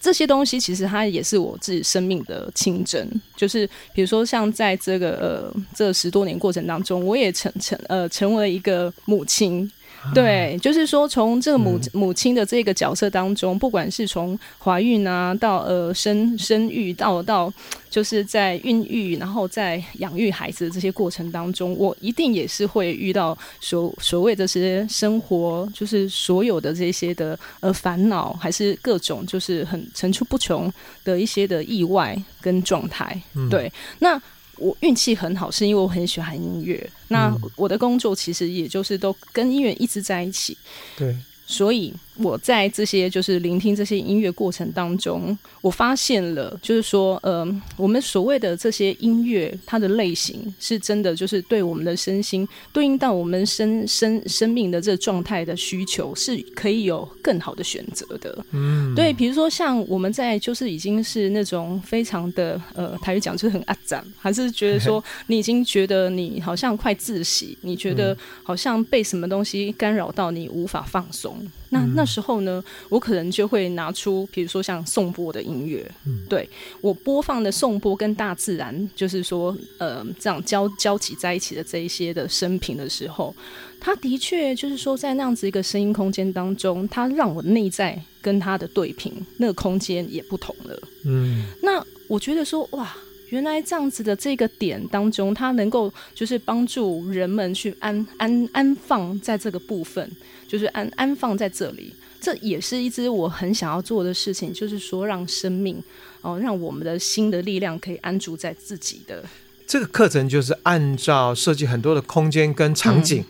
这些东西，其实它也是我自己生命的清真。就是比如说，像在这个呃这十多年过程当中，我也成成呃成为一个母亲。对，就是说，从这个母母亲的这个角色当中，不管是从怀孕啊，到呃生生育，到到就是在孕育，然后在养育孩子的这些过程当中，我一定也是会遇到所所谓的这些生活，就是所有的这些的呃烦恼，还是各种就是很层出不穷的一些的意外跟状态。对，那。我运气很好，是因为我很喜欢音乐。那我的工作其实也就是都跟音乐一直在一起。对，所以。我在这些就是聆听这些音乐过程当中，我发现了，就是说，呃，我们所谓的这些音乐，它的类型是真的，就是对我们的身心对应到我们生生生命的这个状态的需求，是可以有更好的选择的。嗯，对，比如说像我们在就是已经是那种非常的呃台语讲就是很阿展，还是觉得说 你已经觉得你好像快窒息，你觉得好像被什么东西干扰到你无法放松。那那时候呢，我可能就会拿出，比如说像颂钵的音乐，嗯、对我播放的颂钵跟大自然，就是说，呃，这样交交集在一起的这一些的声频的时候，它的确就是说，在那样子一个声音空间当中，它让我内在跟它的对频那个空间也不同了。嗯，那我觉得说，哇。原来这样子的这个点当中，它能够就是帮助人们去安安安放在这个部分，就是安安放在这里。这也是一直我很想要做的事情，就是说让生命哦，让我们的心的力量可以安住在自己的。这个课程就是按照设计很多的空间跟场景，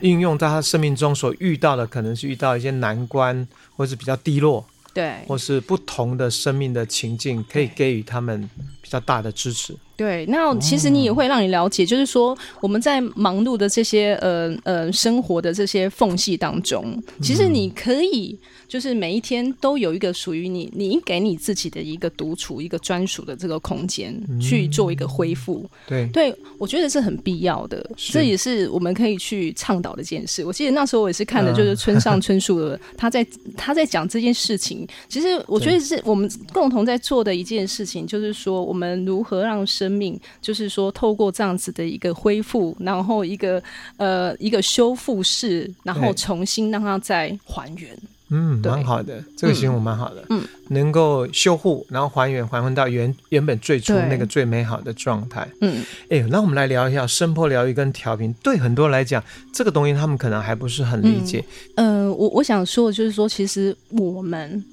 应用在他生命中所遇到的，可能是遇到一些难关，或是比较低落。对，或是不同的生命的情境，可以给予他们比较大的支持。对，那其实你也会让你了解，就是说我们在忙碌的这些呃呃生活的这些缝隙当中，其实你可以。就是每一天都有一个属于你，你给你自己的一个独处、一个专属的这个空间，去做一个恢复。嗯、对，对我觉得是很必要的，这也是我们可以去倡导的一件事。我记得那时候我也是看的，就是村上 春树的，他在他在讲这件事情。其实我觉得是我们共同在做的一件事情，就是说我们如何让生命，就是说透过这样子的一个恢复，然后一个呃一个修复式，然后重新让它再还原。嗯，蛮好的，这个形容蛮好的。嗯，能够修护，然后还原，还原到原原本最初那个最美好的状态。嗯，哎，那我们来聊一下声波疗愈跟调频。对很多人来讲，这个东西他们可能还不是很理解。嗯，呃，我我想说的就是说，其实我们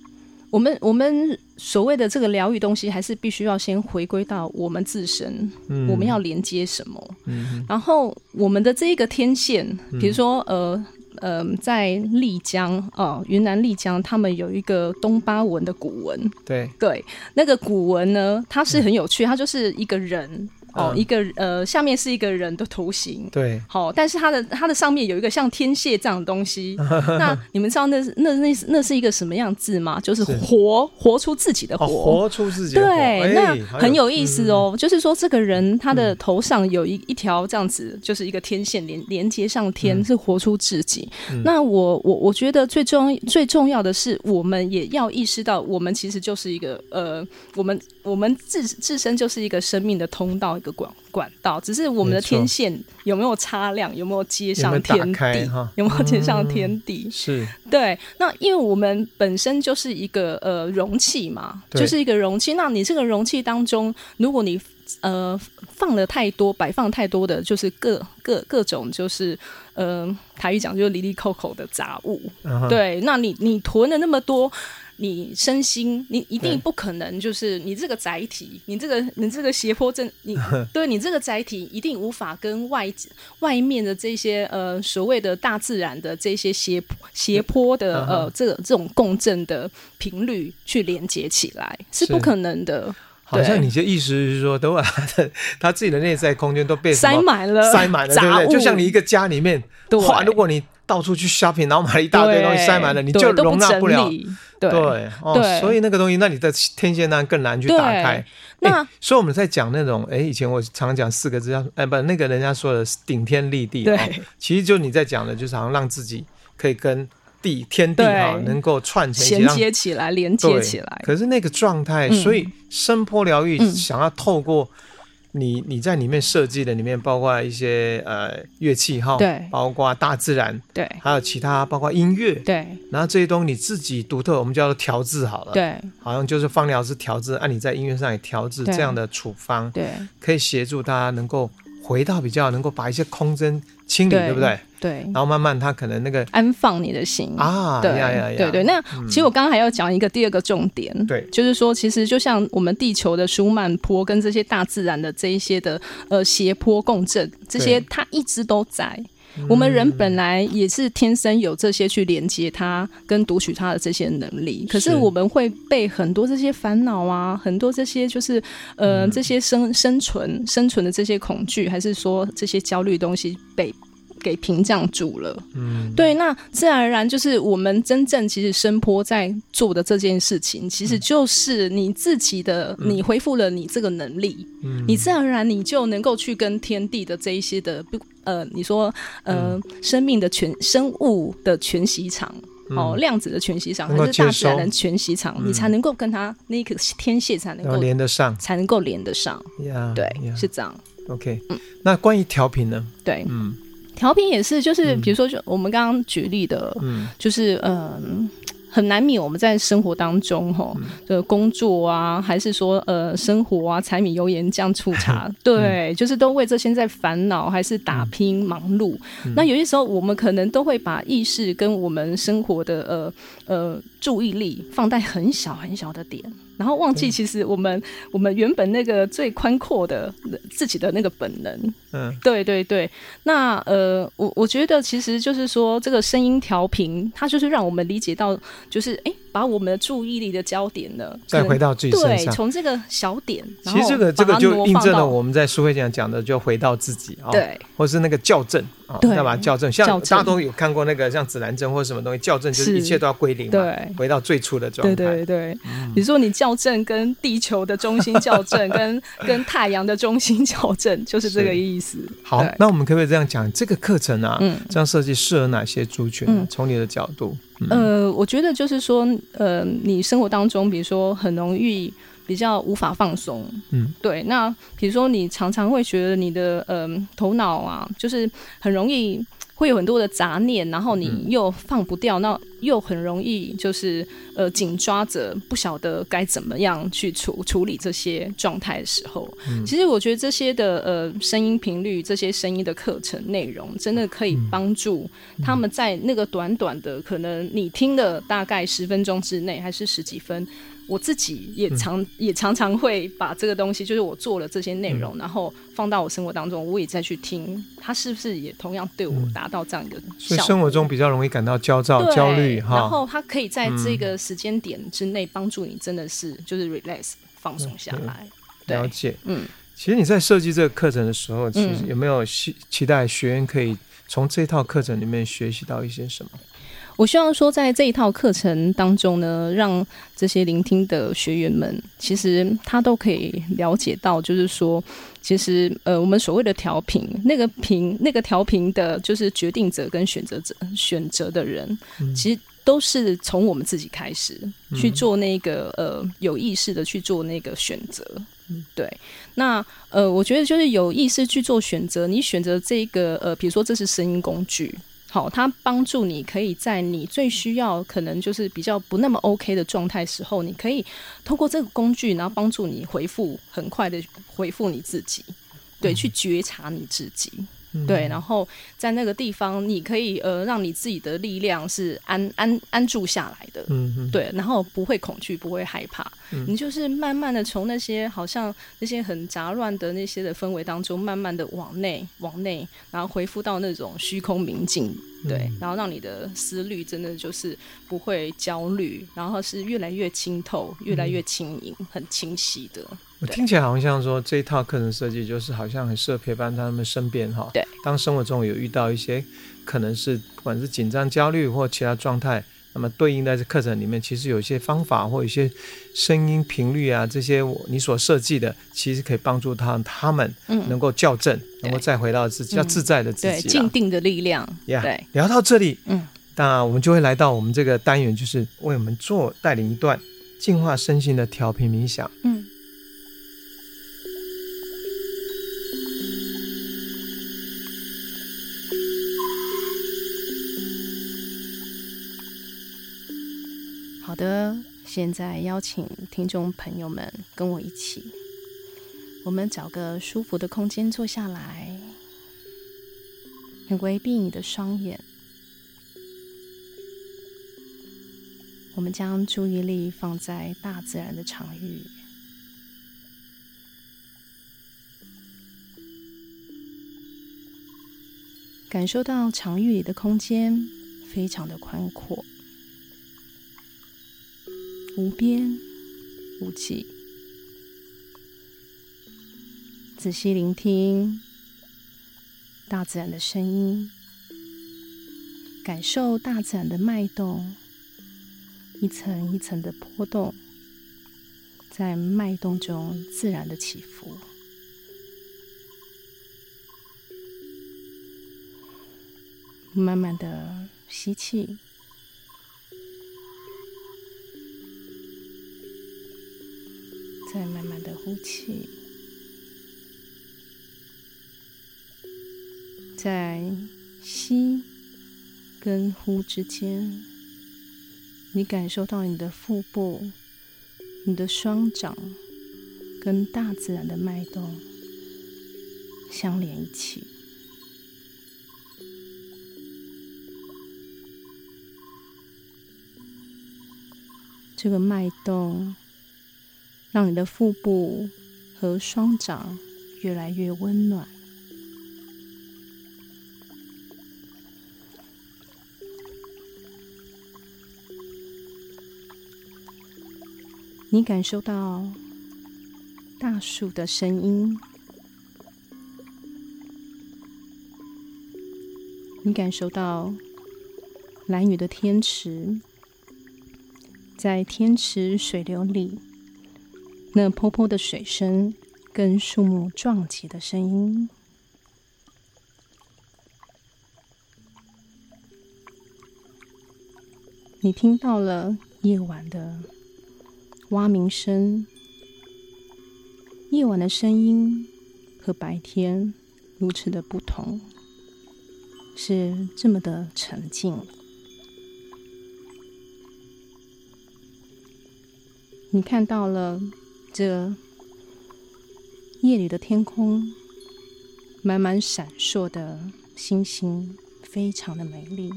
我们我们所谓的这个疗愈东西，还是必须要先回归到我们自身，嗯、我们要连接什么？嗯、然后我们的这一个天线，比如说呃呃，在丽江哦，云南丽江，他们有一个东巴文的古文，对对，那个古文呢，它是很有趣，它就是一个人。哦，一个呃，下面是一个人的图形，对，好，但是它的它的上面有一个像天蝎这样的东西。那你们知道那那那那是一个什么样字吗？就是活活出自己的活，活出自己的活。对，那很有意思哦。就是说，这个人他的头上有一一条这样子，就是一个天线连连接上天，是活出自己。那我我我觉得最重最重要的是，我们也要意识到，我们其实就是一个呃，我们我们自自身就是一个生命的通道。一个管管道，只是我们的天线有没有擦亮，有没有接上天地，有没有接上天地？嗯、是对。那因为我们本身就是一个呃容器嘛，就是一个容器。那你这个容器当中，如果你呃放了太多，摆放太多的就是各各各种就是呃台语讲就是离离扣扣的杂物，对。那你你囤了那么多。你身心，你一定不可能，就是你这个载体，你这个你这个斜坡正，你 对你这个载体一定无法跟外外面的这些呃所谓的大自然的这些斜斜坡的呃这个这种共振的频率去连接起来，是。不可能的。好像你的意思是说，等会他的 他自己的内在空间都被塞满了，塞满了，对不对？就像你一个家里面，哇，如果你到处去 shopping，然后买了一大堆东西塞满了，你就容纳不了。对，哦，所以那个东西，那你的天线呢更难去打开。那所以我们在讲那种，哎，以前我常讲四个字叫，哎，不，那个人家说的顶天立地。对，其实就你在讲的，就是好像让自己可以跟地天地啊能够串成连接起来，连接起来。可是那个状态，所以声波疗愈想要透过。你你在里面设计的里面包括一些呃乐器哈，对，包括大自然，对，还有其他包括音乐，对，然后这些东西你自己独特，我们叫做调制好了，对，好像就是方疗师调制，按你在音乐上也调制这样的处方，对，可以协助大家能够回到比较能够把一些空间清理，对不对？对，然后慢慢他可能那个安放你的心啊，对对对。那其实我刚刚还要讲一个第二个重点，对，就是说其实就像我们地球的舒曼坡跟这些大自然的这一些的呃斜坡共振，这些它一直都在。我们人本来也是天生有这些去连接它跟读取它的这些能力，可是我们会被很多这些烦恼啊，很多这些就是呃这些生生存生存的这些恐惧，还是说这些焦虑东西被。给屏障住了，嗯，对，那自然而然就是我们真正其实声波在做的这件事情，其实就是你自己的，嗯、你恢复了你这个能力，嗯，你自然而然你就能够去跟天地的这一些的不呃，你说呃，嗯、生命的全生物的全息场，嗯、哦，量子的全息场，还是大自然的全息场，嗯、你才能够跟他那个天线才能够连得上，才能够连得上，yeah, 对，yeah. 是这样。OK，嗯，那关于调频呢？对，嗯。调频也是，就是比如说，就我们刚刚举例的，嗯，就是嗯、呃，很难免我们在生活当中，哈，的工作啊，还是说呃，生活啊，柴米油盐酱醋茶，对，就是都为这些在烦恼，还是打拼忙碌。那有些时候，我们可能都会把意识跟我们生活的呃呃注意力放在很小很小的点。然后忘记，其实我们我们原本那个最宽阔的自己的那个本能，嗯，对对对。那呃，我我觉得其实就是说，这个声音调频，它就是让我们理解到，就是哎。把我们的注意力的焦点呢，再回到自己身上。对，从这个小点，其实这个这个就印证了我们在书会讲讲的，就回到自己啊，对，或是那个校正啊，要把它校正。像大家都有看过那个像指南针或者什么东西，校正就是一切都要归零，对，回到最初的状态。对对对，比如说你校正跟地球的中心校正，跟跟太阳的中心校正，就是这个意思。好，那我们可不可以这样讲？这个课程啊，嗯，这样设计适合哪些族群？从你的角度。呃，我觉得就是说，呃，你生活当中，比如说很容易比较无法放松，嗯，对。那比如说你常常会觉得你的呃头脑啊，就是很容易会有很多的杂念，然后你又放不掉，那又很容易就是呃紧抓着，不晓得该怎么样去处处理这些状态的时候，嗯、其实我觉得这些的呃声音频率，这些声音的课程内容，真的可以帮助他们在那个短短的可能你听的大概十分钟之内，还是十几分。我自己也常、嗯、也常常会把这个东西，就是我做了这些内容、嗯，然后放到我生活当中，我也再去听，它是不是也同样对我达到这样一个效果？所以生活中比较容易感到焦躁、焦虑哈。然后它可以在这个时间点之内帮助你，真的是就是 relax 放松下来、嗯。了解，嗯。其实你在设计这个课程的时候，其实有没有期期待学员可以从这套课程里面学习到一些什么？我希望说，在这一套课程当中呢，让这些聆听的学员们，其实他都可以了解到，就是说，其实呃，我们所谓的调频，那个频，那个调频的，就是决定者跟选择者，选择的人，嗯、其实都是从我们自己开始去做那个呃有意识的去做那个选择。嗯、对，那呃，我觉得就是有意识去做选择，你选择这个呃，比如说这是声音工具。好，它帮助你可以在你最需要，可能就是比较不那么 OK 的状态时候，你可以通过这个工具，然后帮助你回复，很快的回复你自己，对，去觉察你自己。嗯、对，然后在那个地方，你可以呃，让你自己的力量是安安安住下来的，嗯嗯，对，然后不会恐惧，不会害怕，嗯、你就是慢慢的从那些好像那些很杂乱的那些的氛围当中，慢慢的往内往内，然后恢复到那种虚空明镜。对、嗯，然后让你的思虑真的就是不会焦虑，然后是越来越清透，越来越轻盈、嗯，很清晰的。我听起来好像说这一套课程设计就是好像很适合陪伴他们身边哈。对，当生活中有遇到一些可能是不管是紧张、焦虑或其他状态。那么对应在这课程里面，其实有一些方法或一些声音频率啊，这些你所设计的，其实可以帮助他他们能够校正，能够再回到自己较自在的自己，对，静定的力量。Yeah, 对，聊到这里，嗯，那我们就会来到我们这个单元，就是为我们做带领一段净化身心的调频冥想，嗯。的，现在邀请听众朋友们跟我一起，我们找个舒服的空间坐下来，你微闭你的双眼，我们将注意力放在大自然的场域，感受到场域里的空间非常的宽阔。无边无际，仔细聆听大自然的声音，感受大自然的脉动，一层一层的波动，在脉动中自然的起伏。慢慢的吸气。再慢慢的呼气，在吸跟呼之间，你感受到你的腹部、你的双掌跟大自然的脉动相连一起。这个脉动。让你的腹部和双掌越来越温暖。你感受到大树的声音，你感受到蓝雨的天池，在天池水流里。那泼泼的水声跟树木撞击的声音，你听到了夜晚的蛙鸣声。夜晚的声音和白天如此的不同，是这么的沉静。你看到了这夜里的天空，满满闪烁的星星，非常的美丽。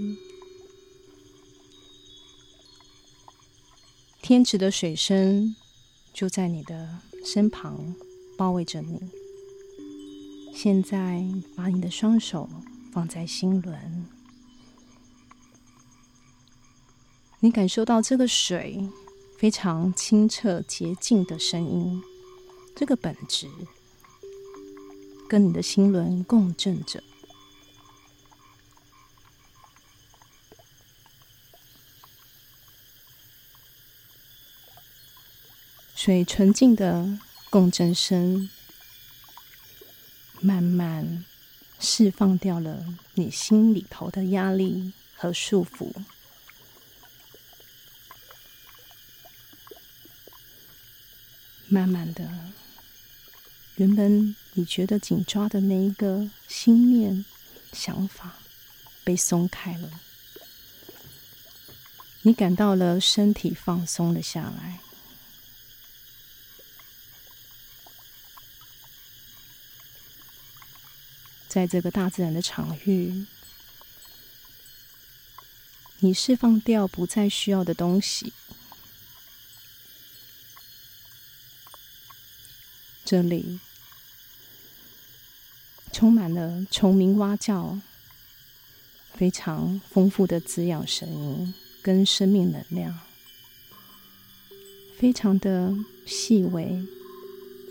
天池的水声就在你的身旁，包围着你。现在，把你的双手放在心轮，你感受到这个水。非常清澈洁净的声音，这个本质跟你的心轮共振着。水纯净的共振声，慢慢释放掉了你心里头的压力和束缚。慢慢的，原本你觉得紧抓的那一个心念、想法被松开了，你感到了身体放松了下来，在这个大自然的场域，你释放掉不再需要的东西。这里充满了虫鸣蛙叫，非常丰富的滋养声音跟生命能量，非常的细微，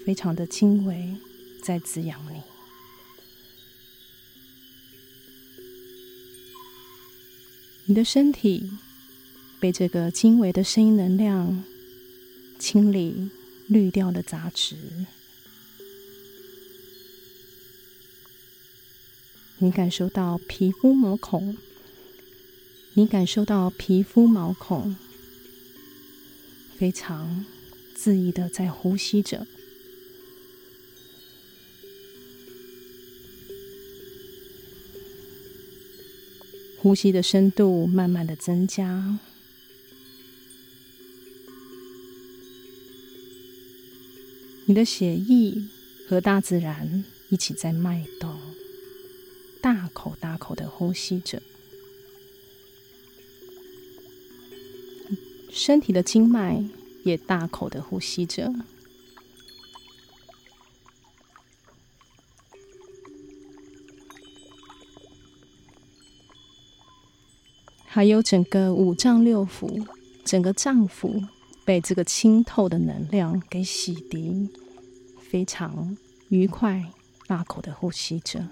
非常的精微，在滋养你。你的身体被这个精微的声音能量清理、滤掉了杂质。你感受到皮肤毛孔，你感受到皮肤毛孔非常恣意的在呼吸着，呼吸的深度慢慢的增加，你的血液和大自然一起在脉动。大口大口的呼吸着，身体的经脉也大口的呼吸着，还有整个五脏六腑，整个脏腑被这个清透的能量给洗涤，非常愉快，大口的呼吸着。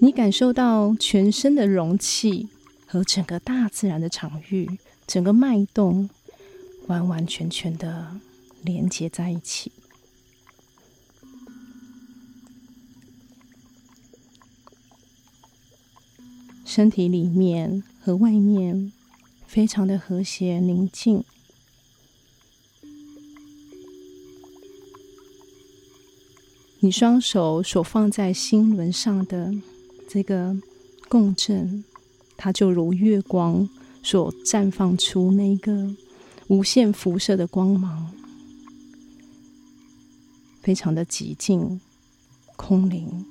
你感受到全身的容器和整个大自然的场域，整个脉动完完全全的连接在一起，身体里面和外面非常的和谐宁静。你双手所放在心轮上的。这个共振，它就如月光所绽放出那个无限辐射的光芒，非常的寂静、空灵。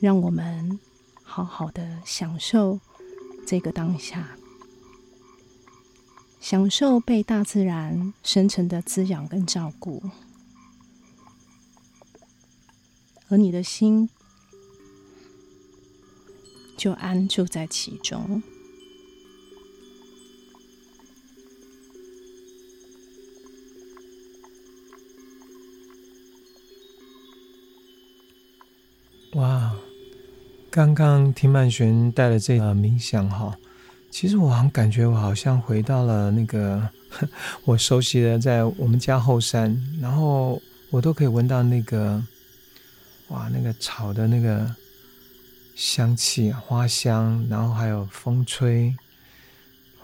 让我们好好的享受这个当下。享受被大自然深沉的滋养跟照顾，而你的心就安住在其中。哇！刚刚听曼璇带的这个冥想哈。其实我好像感觉我好像回到了那个 我熟悉的，在我们家后山，然后我都可以闻到那个哇，那个草的那个香气、花香，然后还有风吹，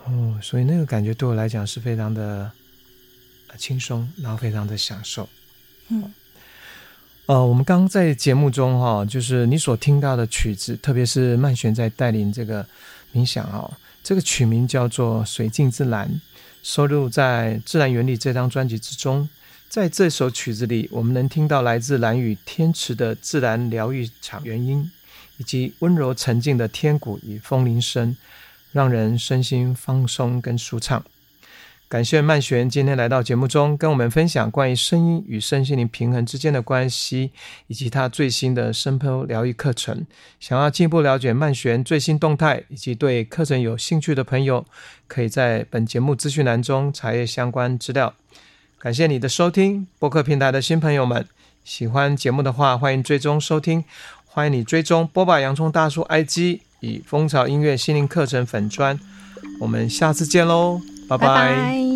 哦，所以那个感觉对我来讲是非常的轻松，然后非常的享受。嗯，呃，我们刚刚在节目中哈，就是你所听到的曲子，特别是曼璇在带领这个冥想啊，这个曲名叫做《水静自然》，收录在《自然原理》这张专辑之中。在这首曲子里，我们能听到来自蓝雨天池的自然疗愈场原音，以及温柔沉静的天鼓与风铃声，让人身心放松跟舒畅。感谢曼璇今天来到节目中，跟我们分享关于声音与身心灵平衡之间的关系，以及他最新的声波疗愈课程。想要进一步了解曼璇最新动态，以及对课程有兴趣的朋友，可以在本节目资讯栏中查阅相关资料。感谢你的收听，播客平台的新朋友们，喜欢节目的话，欢迎追踪收听，欢迎你追踪波霸洋葱大叔 IG 与蜂巢音乐心灵课程粉专，我们下次见喽，拜拜。拜拜。